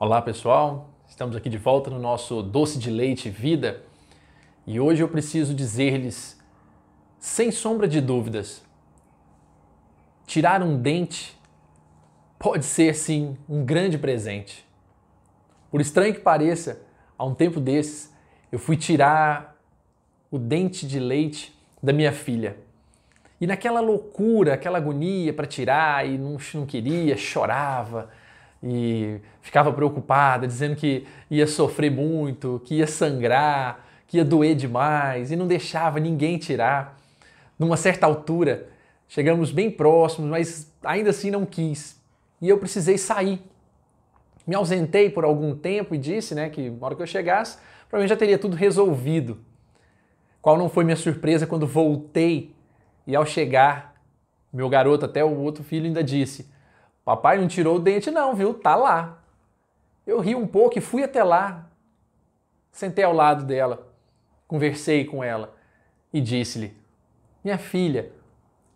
Olá pessoal, estamos aqui de volta no nosso Doce de Leite Vida e hoje eu preciso dizer-lhes, sem sombra de dúvidas, tirar um dente pode ser sim um grande presente. Por estranho que pareça, há um tempo desses eu fui tirar o dente de leite da minha filha. E naquela loucura, aquela agonia para tirar e não, não queria, chorava e ficava preocupada, dizendo que ia sofrer muito, que ia sangrar, que ia doer demais e não deixava ninguém tirar. Numa certa altura, chegamos bem próximos, mas ainda assim não quis. E eu precisei sair. Me ausentei por algum tempo e disse, né, que na hora que eu chegasse, provavelmente já teria tudo resolvido. Qual não foi minha surpresa quando voltei e ao chegar, meu garoto, até o outro filho ainda disse: Papai não tirou o dente, não, viu? Tá lá. Eu ri um pouco e fui até lá. Sentei ao lado dela, conversei com ela e disse-lhe: Minha filha,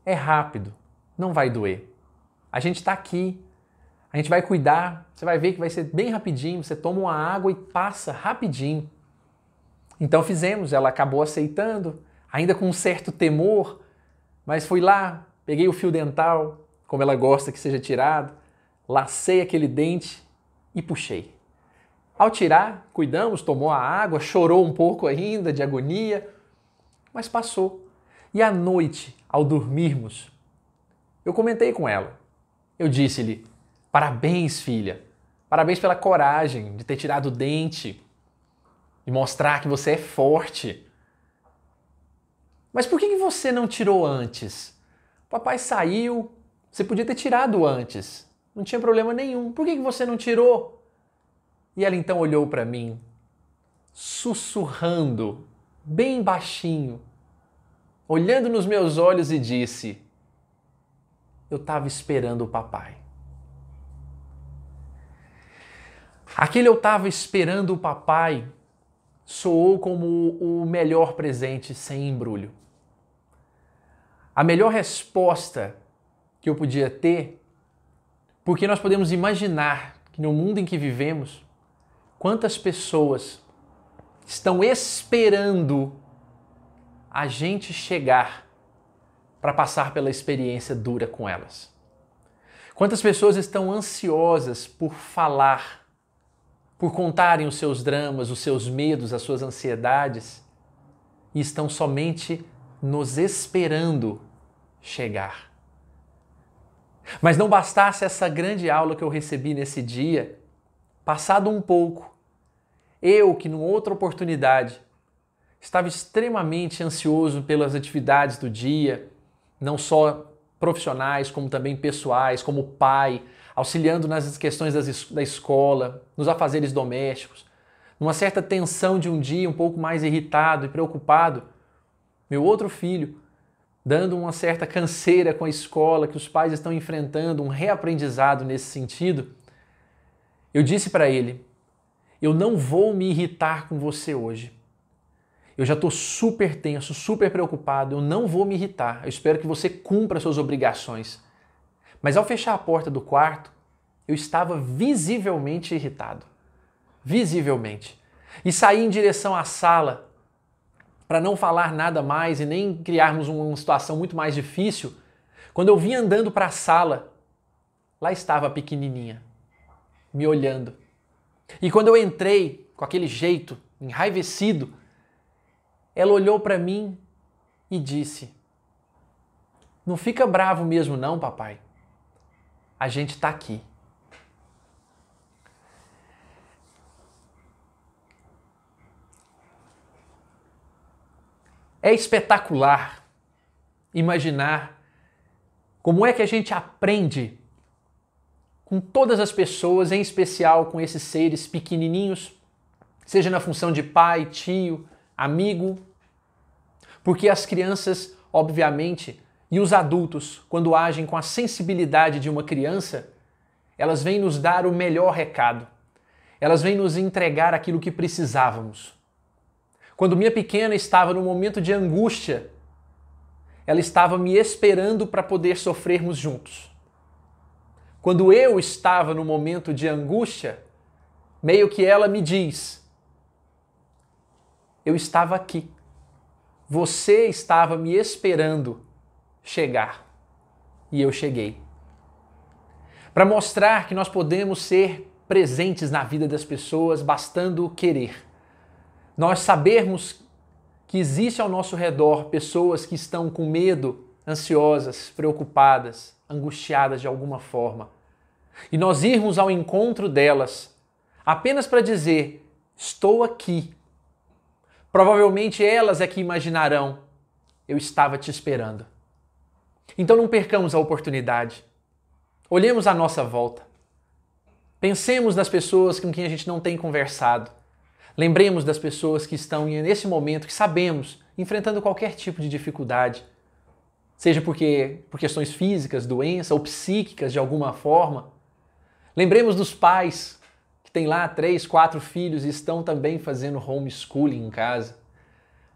é rápido, não vai doer. A gente está aqui, a gente vai cuidar, você vai ver que vai ser bem rapidinho. Você toma uma água e passa rapidinho. Então fizemos, ela acabou aceitando, ainda com um certo temor, mas fui lá, peguei o fio dental, como ela gosta que seja tirado, lacei aquele dente e puxei. Ao tirar, cuidamos, tomou a água, chorou um pouco ainda de agonia, mas passou. E à noite, ao dormirmos, eu comentei com ela. Eu disse-lhe: Parabéns, filha. Parabéns pela coragem de ter tirado o dente e mostrar que você é forte. Mas por que você não tirou antes? papai saiu, você podia ter tirado antes. Não tinha problema nenhum. Por que você não tirou? E ela então olhou para mim, sussurrando, bem baixinho, olhando nos meus olhos e disse: Eu estava esperando o papai. Aquele eu estava esperando o papai soou como o melhor presente sem embrulho. A melhor resposta que eu podia ter, porque nós podemos imaginar que no mundo em que vivemos, quantas pessoas estão esperando a gente chegar para passar pela experiência dura com elas. Quantas pessoas estão ansiosas por falar, por contarem os seus dramas, os seus medos, as suas ansiedades e estão somente nos esperando chegar. Mas não bastasse essa grande aula que eu recebi nesse dia, passado um pouco, eu que numa outra oportunidade estava extremamente ansioso pelas atividades do dia, não só profissionais, como também pessoais, como pai, auxiliando nas questões da escola, nos afazeres domésticos, numa certa tensão de um dia, um pouco mais irritado e preocupado, meu outro filho dando uma certa canseira com a escola, que os pais estão enfrentando um reaprendizado nesse sentido, eu disse para ele: Eu não vou me irritar com você hoje. Eu já estou super tenso, super preocupado, eu não vou me irritar. Eu espero que você cumpra suas obrigações. Mas ao fechar a porta do quarto, eu estava visivelmente irritado. Visivelmente. E saí em direção à sala para não falar nada mais e nem criarmos uma situação muito mais difícil, quando eu vim andando para a sala, lá estava a pequenininha, me olhando. E quando eu entrei com aquele jeito, enraivecido, ela olhou para mim e disse: Não fica bravo mesmo, não, papai. A gente está aqui. É espetacular imaginar como é que a gente aprende com todas as pessoas, em especial com esses seres pequenininhos, seja na função de pai, tio, amigo, porque as crianças, obviamente, e os adultos, quando agem com a sensibilidade de uma criança, elas vêm nos dar o melhor recado. Elas vêm nos entregar aquilo que precisávamos. Quando minha pequena estava no momento de angústia, ela estava me esperando para poder sofrermos juntos. Quando eu estava no momento de angústia, meio que ela me diz: Eu estava aqui. Você estava me esperando chegar. E eu cheguei. Para mostrar que nós podemos ser presentes na vida das pessoas, bastando querer. Nós sabermos que existe ao nosso redor pessoas que estão com medo, ansiosas, preocupadas, angustiadas de alguma forma. E nós irmos ao encontro delas apenas para dizer: estou aqui. Provavelmente elas é que imaginarão: eu estava te esperando. Então não percamos a oportunidade. Olhemos à nossa volta. Pensemos nas pessoas com quem a gente não tem conversado. Lembremos das pessoas que estão nesse momento, que sabemos, enfrentando qualquer tipo de dificuldade, seja porque por questões físicas, doença ou psíquicas de alguma forma. Lembremos dos pais que têm lá três, quatro filhos e estão também fazendo homeschooling em casa.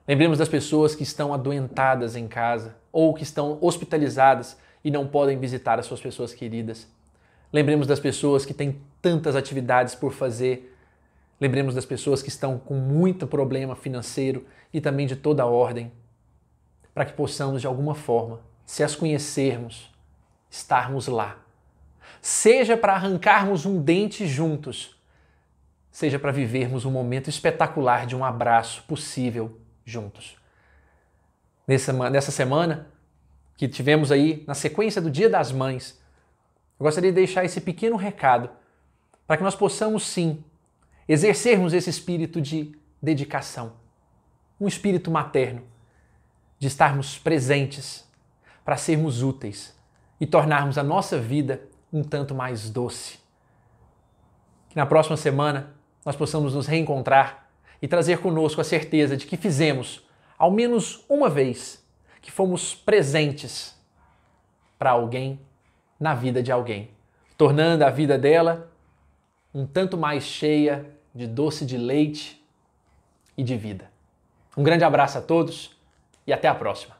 Lembremos das pessoas que estão adoentadas em casa ou que estão hospitalizadas e não podem visitar as suas pessoas queridas. Lembremos das pessoas que têm tantas atividades por fazer Lembremos das pessoas que estão com muito problema financeiro e também de toda ordem, para que possamos, de alguma forma, se as conhecermos, estarmos lá. Seja para arrancarmos um dente juntos, seja para vivermos um momento espetacular de um abraço possível juntos. Nessa, nessa semana que tivemos aí, na sequência do Dia das Mães, eu gostaria de deixar esse pequeno recado para que nós possamos sim exercermos esse espírito de dedicação, um espírito materno, de estarmos presentes para sermos úteis e tornarmos a nossa vida um tanto mais doce. Que na próxima semana nós possamos nos reencontrar e trazer conosco a certeza de que fizemos, ao menos uma vez, que fomos presentes para alguém na vida de alguém, tornando a vida dela um tanto mais cheia de doce de leite e de vida. Um grande abraço a todos e até a próxima.